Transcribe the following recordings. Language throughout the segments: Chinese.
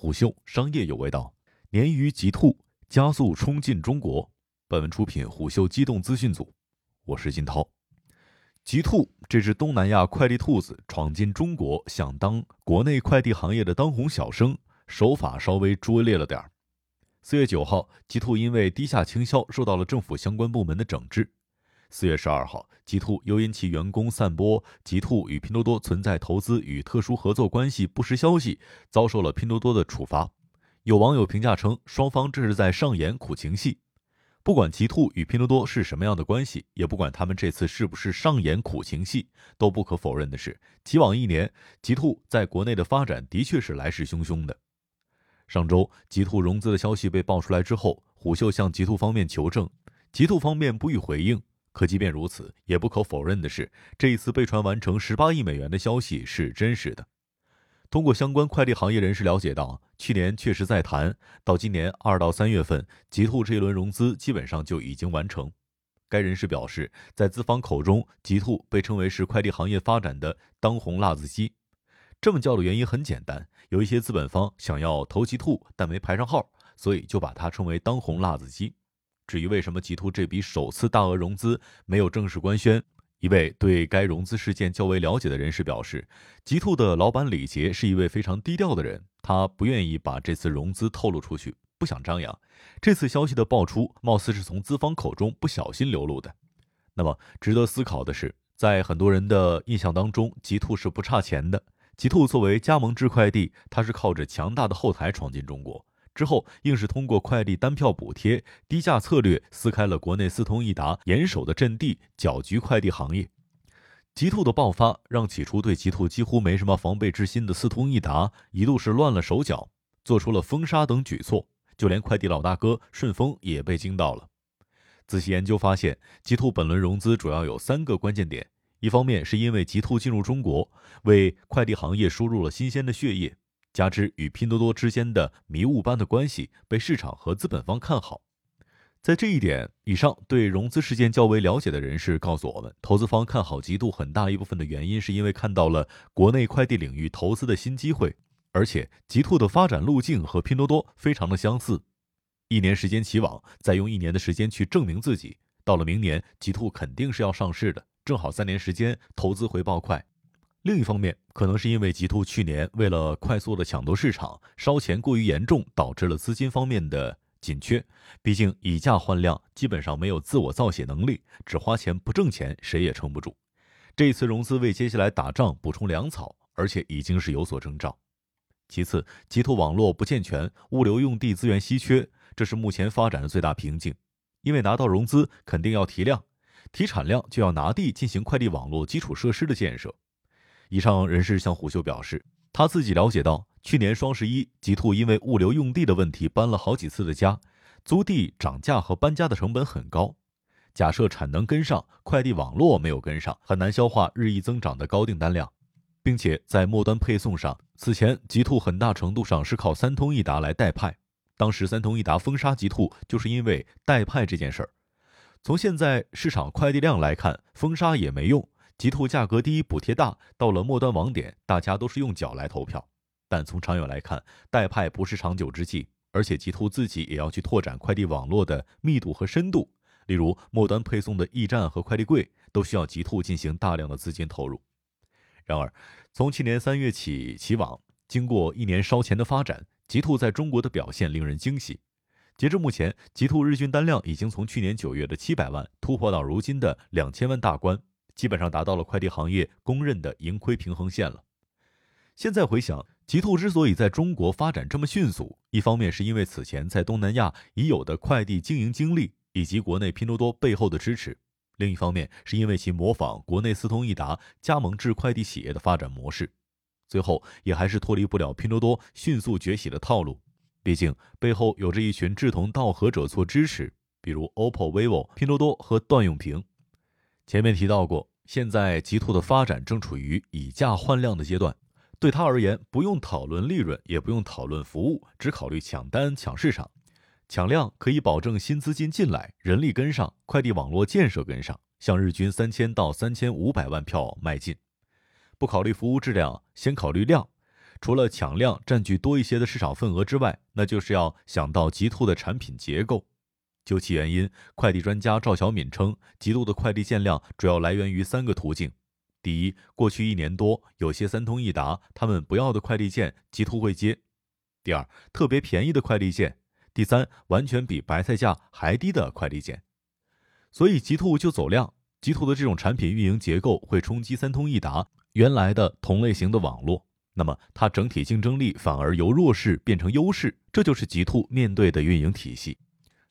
虎嗅商业有味道，鲶鱼极兔加速冲进中国。本文出品虎嗅机动资讯组，我是金涛。极兔这只东南亚快递兔子闯进中国，想当国内快递行业的当红小生，手法稍微拙劣了点儿。四月九号，极兔因为低价倾销受到了政府相关部门的整治。四月十二号，极兔又因其员工散播极兔与拼多多存在投资与特殊合作关系不实消息，遭受了拼多多的处罚。有网友评价称，双方这是在上演苦情戏。不管极兔与拼多多是什么样的关系，也不管他们这次是不是上演苦情戏，都不可否认的是，极往一年，极兔在国内的发展的确是来势汹汹的。上周，极兔融资的消息被爆出来之后，虎嗅向极兔方面求证，极兔方面不予回应。可即便如此，也不可否认的是，这一次被传完成十八亿美元的消息是真实的。通过相关快递行业人士了解到，去年确实在谈，到今年二到三月份，极兔这一轮融资基本上就已经完成。该人士表示，在资方口中，极兔被称为是快递行业发展的当红辣子鸡。这么叫的原因很简单，有一些资本方想要投极兔，但没排上号，所以就把它称为当红辣子鸡。至于为什么极兔这笔首次大额融资没有正式官宣，一位对该融资事件较为了解的人士表示，极兔的老板李杰是一位非常低调的人，他不愿意把这次融资透露出去，不想张扬。这次消息的爆出，貌似是从资方口中不小心流露的。那么，值得思考的是，在很多人的印象当中，极兔是不差钱的。极兔作为加盟制快递，它是靠着强大的后台闯进中国，之后硬是通过快递单票补贴、低价策略撕开了国内四通一达严守的阵地，搅局快递行业。极兔的爆发，让起初对极兔几乎没什么防备之心的四通一达一度是乱了手脚，做出了封杀等举措，就连快递老大哥顺丰也被惊到了。仔细研究发现，极兔本轮融资主要有三个关键点。一方面是因为极兔进入中国，为快递行业输入了新鲜的血液，加之与拼多多之间的迷雾般的关系被市场和资本方看好。在这一点，以上对融资事件较为了解的人士告诉我们，投资方看好极兔很大一部分的原因是因为看到了国内快递领域投资的新机会，而且极兔的发展路径和拼多多非常的相似，一年时间起网，再用一年的时间去证明自己，到了明年，极兔肯定是要上市的。正好三年时间，投资回报快。另一方面，可能是因为极兔去年为了快速的抢夺市场，烧钱过于严重，导致了资金方面的紧缺。毕竟以价换量，基本上没有自我造血能力，只花钱不挣钱，谁也撑不住。这一次融资为接下来打仗补充粮草，而且已经是有所征兆。其次，极兔网络不健全，物流用地资源稀缺，这是目前发展的最大瓶颈。因为拿到融资，肯定要提量。提产量就要拿地进行快递网络基础设施的建设。以上人士向虎嗅表示，他自己了解到，去年双十一，极兔因为物流用地的问题搬了好几次的家，租地涨价和搬家的成本很高。假设产能跟上，快递网络没有跟上，很难消化日益增长的高订单量，并且在末端配送上，此前极兔很大程度上是靠三通一达来代派，当时三通一达封杀极兔，就是因为代派这件事儿。从现在市场快递量来看，封杀也没用。极兔价格低，补贴大，到了末端网点，大家都是用脚来投票。但从长远来看，代派不是长久之计，而且极兔自己也要去拓展快递网络的密度和深度。例如，末端配送的驿站和快递柜都需要极兔进行大量的资金投入。然而，从去年三月起起网，经过一年烧钱的发展，极兔在中国的表现令人惊喜。截至目前，极兔日均单量已经从去年九月的七百万突破到如今的两千万大关，基本上达到了快递行业公认的盈亏平衡线了。现在回想，极兔之所以在中国发展这么迅速，一方面是因为此前在东南亚已有的快递经营经历以及国内拼多多背后的支持，另一方面是因为其模仿国内四通一达加盟制快递企业的发展模式，最后也还是脱离不了拼多多迅速崛起的套路。毕竟背后有着一群志同道合者做支持，比如 OPPO、vivo、拼多多和段永平。前面提到过，现在极兔的发展正处于以价换量的阶段，对他而言，不用讨论利润，也不用讨论服务，只考虑抢单、抢市场、抢量，可以保证新资金进来，人力跟上，快递网络建设跟上，向日均三千到三千五百万票迈进。不考虑服务质量，先考虑量。除了抢量占据多一些的市场份额之外，那就是要想到极兔的产品结构。究其原因，快递专家赵小敏称，极兔的快递件量主要来源于三个途径：第一，过去一年多，有些三通一达他们不要的快递件，极兔会接；第二，特别便宜的快递件；第三，完全比白菜价还低的快递件。所以极兔就走量，极兔的这种产品运营结构会冲击三通一达原来的同类型的网络，那么它整体竞争力反而由弱势变成优势，这就是极兔面对的运营体系。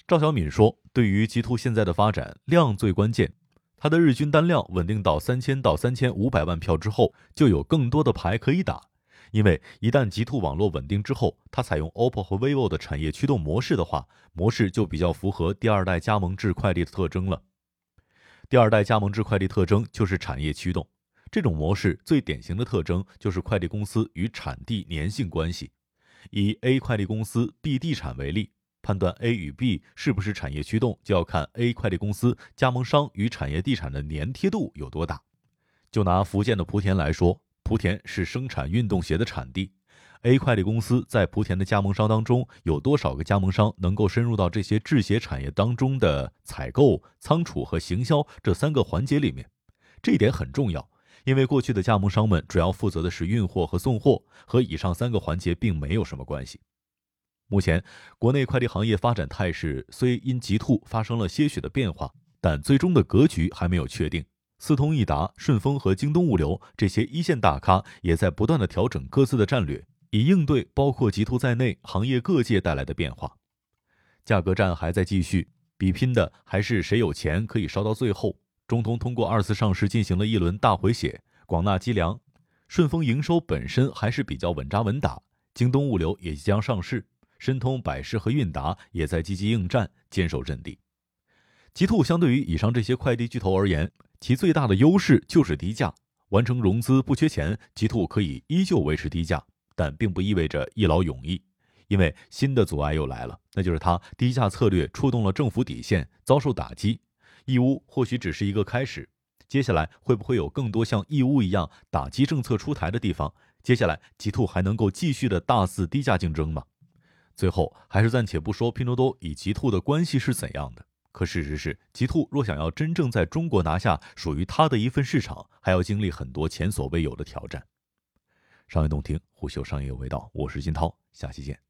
赵小敏说：“对于极兔现在的发展，量最关键。它的日均单量稳定到三千到三千五百万票之后，就有更多的牌可以打。因为一旦极兔网络稳定之后，它采用 OPPO 和 vivo 的产业驱动模式的话，模式就比较符合第二代加盟制快递的特征了。第二代加盟制快递特征就是产业驱动，这种模式最典型的特征就是快递公司与产地粘性关系。以 A 快递公司 B 地产为例。”判断 A 与 B 是不是产业驱动，就要看 A 快递公司加盟商与产业地产的粘贴度有多大。就拿福建的莆田来说，莆田是生产运动鞋的产地，A 快递公司在莆田的加盟商当中，有多少个加盟商能够深入到这些制鞋产业当中的采购、仓储和行销这三个环节里面？这一点很重要，因为过去的加盟商们主要负责的是运货和送货，和以上三个环节并没有什么关系。目前，国内快递行业发展态势虽因极兔发生了些许的变化，但最终的格局还没有确定。四通一达、顺丰和京东物流这些一线大咖也在不断的调整各自的战略，以应对包括极兔在内行业各界带来的变化。价格战还在继续，比拼的还是谁有钱可以烧到最后。中通通过二次上市进行了一轮大回血，广纳积粮。顺丰营收本身还是比较稳扎稳打，京东物流也即将上市。申通、百世和韵达也在积极应战，坚守阵地。极兔相对于以上这些快递巨头而言，其最大的优势就是低价。完成融资不缺钱，极兔可以依旧维持低价，但并不意味着一劳永逸，因为新的阻碍又来了，那就是它低价策略触动了政府底线，遭受打击。义乌或许只是一个开始，接下来会不会有更多像义乌一样打击政策出台的地方？接下来极兔还能够继续的大肆低价竞争吗？最后，还是暂且不说拼多多与极兔的关系是怎样的。可事实是，极兔若想要真正在中国拿下属于它的一份市场，还要经历很多前所未有的挑战。商业洞听，虎嗅商业有味道，我是金涛，下期见。